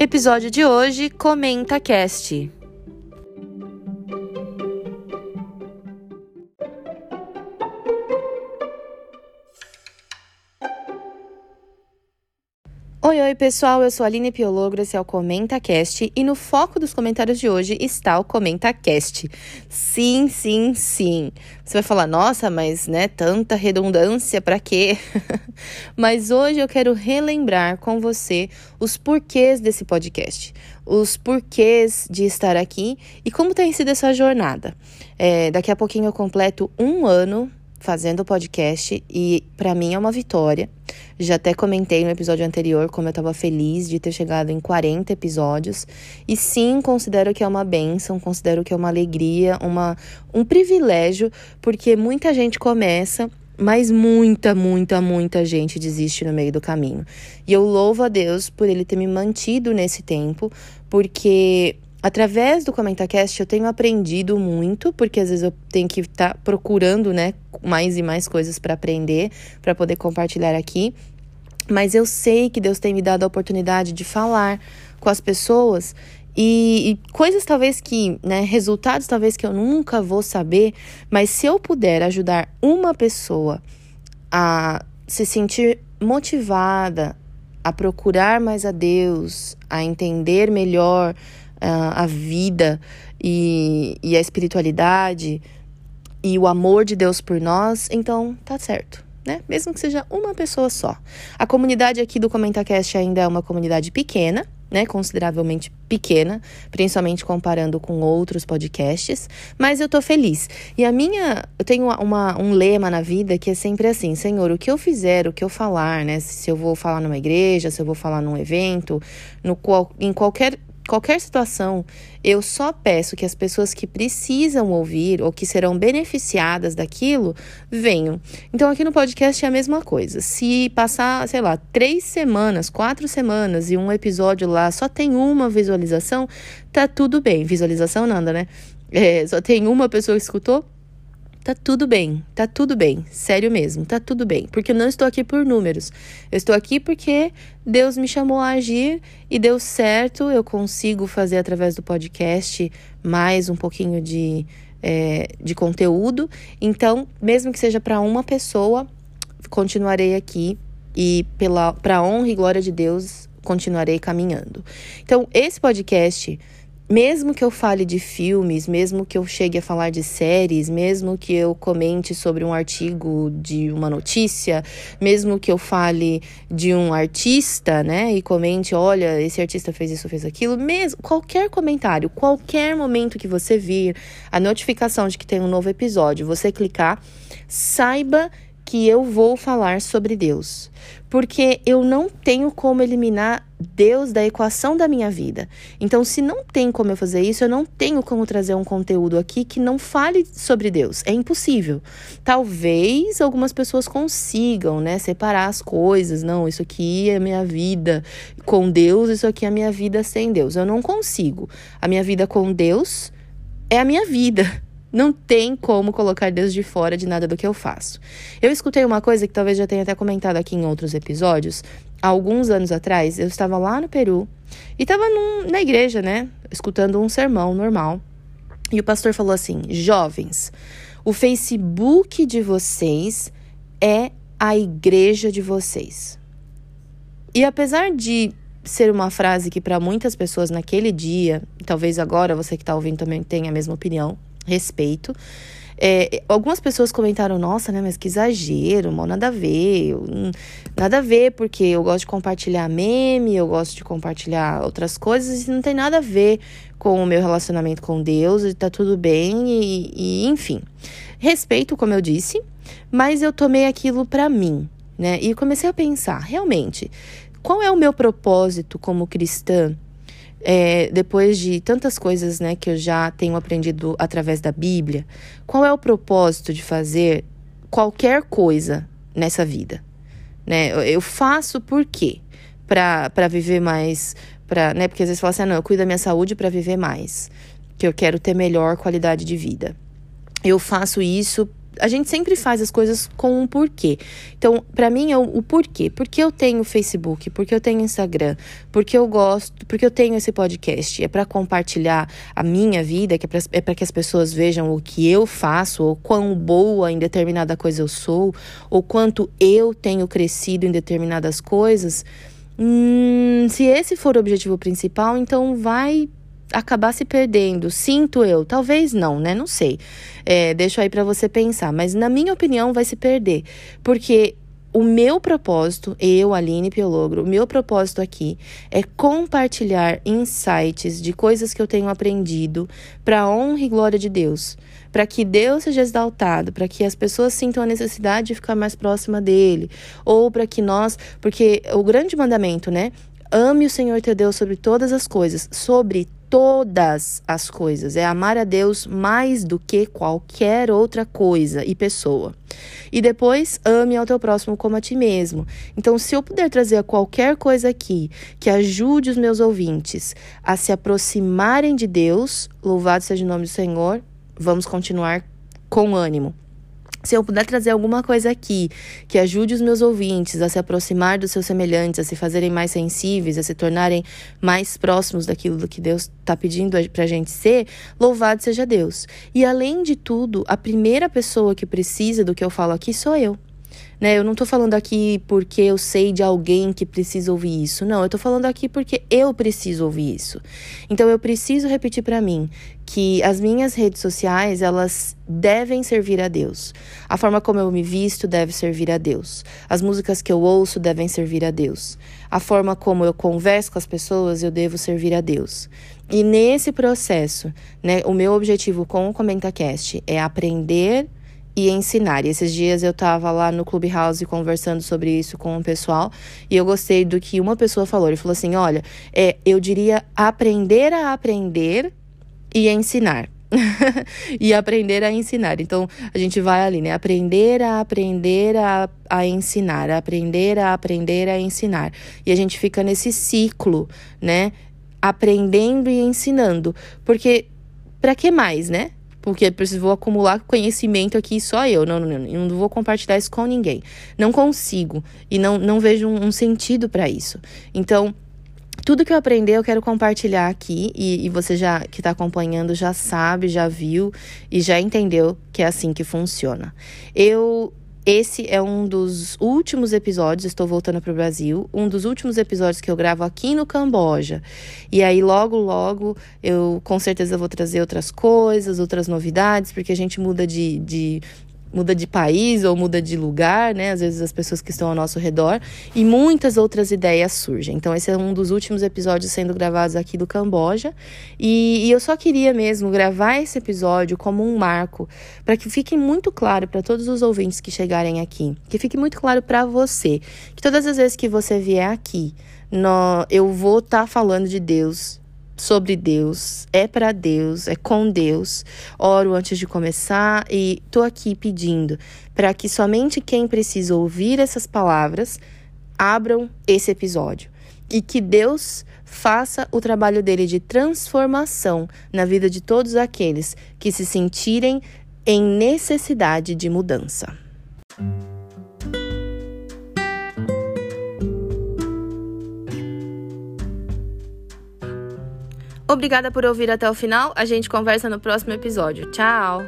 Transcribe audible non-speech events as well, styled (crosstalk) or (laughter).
Episódio de hoje, Comenta Cast. Oi, oi, pessoal. Eu sou a Aline Piologro, esse é o ComentaCast e no foco dos comentários de hoje está o ComentaCast. Sim, sim, sim. Você vai falar, nossa, mas né, tanta redundância para quê? (laughs) mas hoje eu quero relembrar com você os porquês desse podcast, os porquês de estar aqui e como tem sido essa jornada. É, daqui a pouquinho eu completo um ano fazendo o podcast e para mim é uma vitória. Já até comentei no episódio anterior como eu estava feliz de ter chegado em 40 episódios. E sim, considero que é uma benção, considero que é uma alegria, uma, um privilégio, porque muita gente começa mas muita, muita, muita gente desiste no meio do caminho. E eu louvo a Deus por ele ter me mantido nesse tempo, porque Através do ComentaCast eu tenho aprendido muito, porque às vezes eu tenho que estar tá procurando, né, mais e mais coisas para aprender, para poder compartilhar aqui. Mas eu sei que Deus tem me dado a oportunidade de falar com as pessoas e, e, coisas talvez que, né, resultados talvez que eu nunca vou saber, mas se eu puder ajudar uma pessoa a se sentir motivada, a procurar mais a Deus, a entender melhor a vida e, e a espiritualidade e o amor de Deus por nós, então tá certo. Né? Mesmo que seja uma pessoa só. A comunidade aqui do ComentaCast ainda é uma comunidade pequena, né, consideravelmente pequena, principalmente comparando com outros podcasts, mas eu tô feliz. E a minha, eu tenho uma, um lema na vida que é sempre assim, Senhor, o que eu fizer, o que eu falar, né, se eu vou falar numa igreja, se eu vou falar num evento, no qual, em qualquer qualquer situação, eu só peço que as pessoas que precisam ouvir ou que serão beneficiadas daquilo venham. Então, aqui no podcast é a mesma coisa. Se passar, sei lá, três semanas, quatro semanas e um episódio lá só tem uma visualização, tá tudo bem. Visualização nada, né? É, só tem uma pessoa que escutou, Tá tudo bem, tá tudo bem, sério mesmo, tá tudo bem, porque eu não estou aqui por números. Eu estou aqui porque Deus me chamou a agir e deu certo. Eu consigo fazer através do podcast mais um pouquinho de, é, de conteúdo. Então, mesmo que seja para uma pessoa, continuarei aqui e pela para honra e glória de Deus continuarei caminhando. Então, esse podcast mesmo que eu fale de filmes, mesmo que eu chegue a falar de séries, mesmo que eu comente sobre um artigo de uma notícia, mesmo que eu fale de um artista, né, e comente, olha, esse artista fez isso, fez aquilo, mesmo qualquer comentário, qualquer momento que você vir a notificação de que tem um novo episódio, você clicar, saiba eu vou falar sobre Deus, porque eu não tenho como eliminar Deus da equação da minha vida. Então, se não tem como eu fazer isso, eu não tenho como trazer um conteúdo aqui que não fale sobre Deus. É impossível. Talvez algumas pessoas consigam, né, separar as coisas. Não, isso aqui é minha vida com Deus, isso aqui é minha vida sem Deus. Eu não consigo. A minha vida com Deus é a minha vida. Não tem como colocar Deus de fora de nada do que eu faço. Eu escutei uma coisa que talvez já tenha até comentado aqui em outros episódios. Há alguns anos atrás, eu estava lá no Peru e estava na igreja, né? Escutando um sermão normal. E o pastor falou assim: Jovens, o Facebook de vocês é a igreja de vocês. E apesar de ser uma frase que para muitas pessoas naquele dia, talvez agora você que está ouvindo também tenha a mesma opinião, respeito. É, algumas pessoas comentaram, nossa, né, mas que exagero, mal nada a ver, nada a ver, porque eu gosto de compartilhar meme, eu gosto de compartilhar outras coisas e não tem nada a ver com o meu relacionamento com Deus, e tá tudo bem, e, e enfim. Respeito, como eu disse, mas eu tomei aquilo para mim, né, e comecei a pensar, realmente, qual é o meu propósito como cristã é, depois de tantas coisas né, que eu já tenho aprendido através da Bíblia, qual é o propósito de fazer qualquer coisa nessa vida? Né? Eu faço por quê? Para viver mais, pra, né? porque às vezes fala assim, ah, não, eu cuido da minha saúde para viver mais, que eu quero ter melhor qualidade de vida. Eu faço isso a gente sempre faz as coisas com um porquê. Então, para mim é o, o porquê. Porque eu tenho Facebook, porque eu tenho Instagram, porque eu gosto, porque eu tenho esse podcast. É para compartilhar a minha vida, que é para é que as pessoas vejam o que eu faço, ou quão boa em determinada coisa eu sou, ou quanto eu tenho crescido em determinadas coisas. Hum, se esse for o objetivo principal, então vai acabar se perdendo. Sinto eu, talvez não, né? Não sei. É, deixo aí para você pensar, mas na minha opinião vai se perder, porque o meu propósito, eu, Aline Piologro, o meu propósito aqui é compartilhar insights de coisas que eu tenho aprendido para honra e glória de Deus, para que Deus seja exaltado, para que as pessoas sintam a necessidade de ficar mais próxima dele, ou para que nós, porque o grande mandamento, né? Ame o Senhor teu Deus sobre todas as coisas, sobre todas as coisas. É amar a Deus mais do que qualquer outra coisa e pessoa. E depois, ame ao teu próximo como a ti mesmo. Então, se eu puder trazer qualquer coisa aqui que ajude os meus ouvintes a se aproximarem de Deus, louvado seja o nome do Senhor, vamos continuar com ânimo. Se eu puder trazer alguma coisa aqui que ajude os meus ouvintes a se aproximar dos seus semelhantes, a se fazerem mais sensíveis, a se tornarem mais próximos daquilo que Deus está pedindo para a gente ser, louvado seja Deus. E além de tudo, a primeira pessoa que precisa do que eu falo aqui sou eu. Né? Eu não estou falando aqui porque eu sei de alguém que precisa ouvir isso. Não, eu estou falando aqui porque eu preciso ouvir isso. Então eu preciso repetir para mim que as minhas redes sociais, elas devem servir a Deus. A forma como eu me visto deve servir a Deus. As músicas que eu ouço devem servir a Deus. A forma como eu converso com as pessoas, eu devo servir a Deus. E nesse processo, né, o meu objetivo com o ComentaCast é aprender e ensinar. E esses dias eu estava lá no Clubhouse conversando sobre isso com o pessoal e eu gostei do que uma pessoa falou. Ele falou assim: olha, é, eu diria aprender a aprender e ensinar. (laughs) e aprender a ensinar. Então, a gente vai ali, né? Aprender a aprender a, a ensinar, aprender a aprender a ensinar. E a gente fica nesse ciclo, né? Aprendendo e ensinando. Porque, para que mais, né? Porque preciso vou acumular conhecimento aqui só eu. Não, não, não, não vou compartilhar isso com ninguém. Não consigo e não, não vejo um, um sentido para isso. Então, tudo que eu aprendi eu quero compartilhar aqui e, e você já que está acompanhando já sabe, já viu e já entendeu que é assim que funciona. Eu esse é um dos últimos episódios, estou voltando para o Brasil, um dos últimos episódios que eu gravo aqui no Camboja. E aí, logo, logo, eu com certeza vou trazer outras coisas, outras novidades, porque a gente muda de, de muda de país ou muda de lugar, né? Às vezes as pessoas que estão ao nosso redor e muitas outras ideias surgem. Então esse é um dos últimos episódios sendo gravados aqui do Camboja e, e eu só queria mesmo gravar esse episódio como um marco para que fique muito claro para todos os ouvintes que chegarem aqui, que fique muito claro para você que todas as vezes que você vier aqui, no, eu vou estar tá falando de Deus sobre Deus, é para Deus, é com Deus. Oro antes de começar e tô aqui pedindo para que somente quem precisa ouvir essas palavras abram esse episódio e que Deus faça o trabalho dele de transformação na vida de todos aqueles que se sentirem em necessidade de mudança. Obrigada por ouvir até o final. A gente conversa no próximo episódio. Tchau!